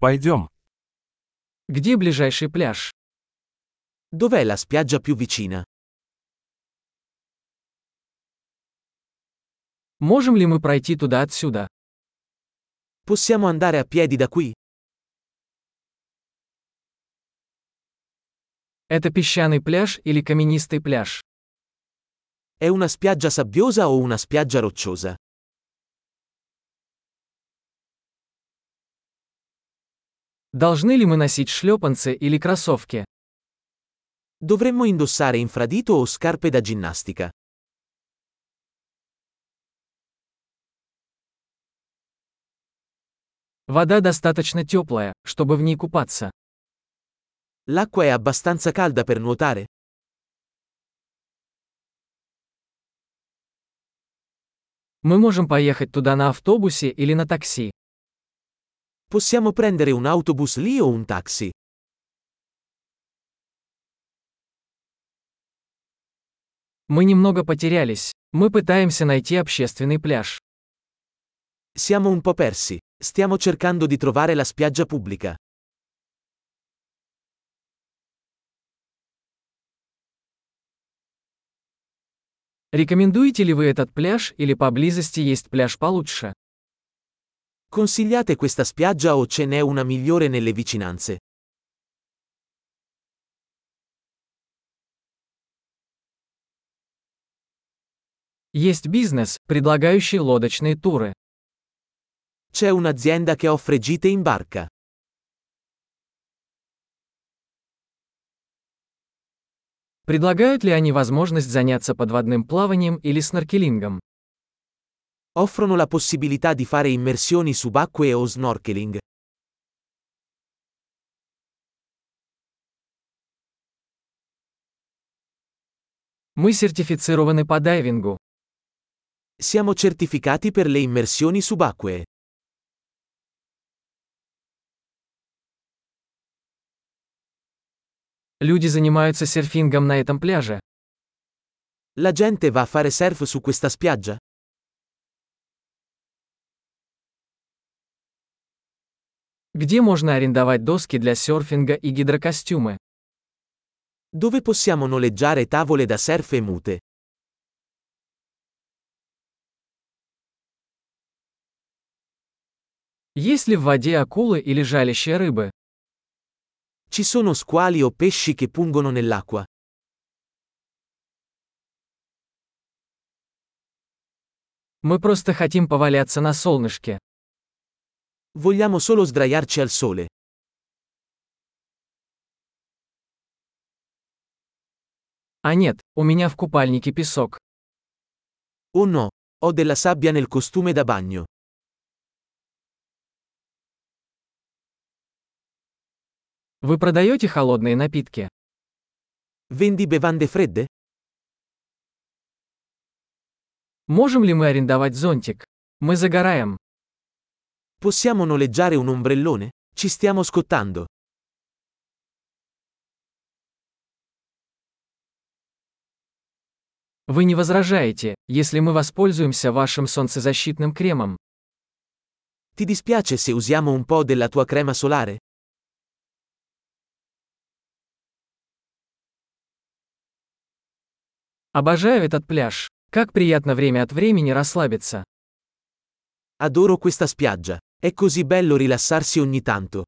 Пойдем. Где ближайший пляж? Dov'è la spiaggia più vicina? Можем ли мы пройти туда отсюда? Possiamo andare a piedi da qui? Это песчаный пляж или каменистый пляж? È una spiaggia sabbiosa o una spiaggia rocciosa? Должны ли мы носить шлепанцы или кроссовки? Dovremmo indossare infradito o scarpe da ginnastica? Вода достаточно теплая, чтобы в ней купаться. L'acqua è abbastanza calda per nuotare? Мы можем поехать туда на автобусе или на такси. Possiamo prendere un autobus lì o un taxi? Мы немного потерялись. Мы пытаемся найти общественный пляж. Siamo un po' persi. Stiamo cercando di trovare la spiaggia pubblica. Рекомендуете ли вы этот пляж или поблизости есть пляж получше? Consigliate questa spiaggia o ce n'è una migliore nelle vicinanze? Есть бизнес, предлагающий лодочные туры. C'è un'azienda che offre gite in barca. Предлагают ли они возможность заняться подводным плаванием или сноркелингом? Offrono la possibilità di fare immersioni subacquee o snorkeling. Мы сертифицированы по дайвингу. Siamo certificati per le immersioni subacquee. Люди занимаются серфингом на этом пляже. La gente va a fare surf su questa spiaggia? Где можно арендовать доски для серфинга и гидрокостюмы? Dove possiamo noleggiare tavole da surf e mute? Есть ли в воде акулы или жалящие рыбы? Ci sono squali o pesci che pungono nell'acqua? Мы просто хотим поваляться на солнышке. Vogliamo solo sdraiarci al sole. А нет, у меня в купальнике песок. Oh no, ho della sabbia nel costume da bagno. Вы продаете холодные напитки? Vendi bevande fredde? Можем ли мы арендовать зонтик? Мы загораем. Possiamo noleggiare un ombrellone? Ci stiamo scottando. Вы не возражаете, если мы воспользуемся вашим солнцезащитным кремом? Ti dispiace se usiamo un po' della tua crema solare? Обожаю этот пляж. Как приятно время от времени расслабиться. Adoro questa spiaggia. È così bello rilassarsi ogni tanto.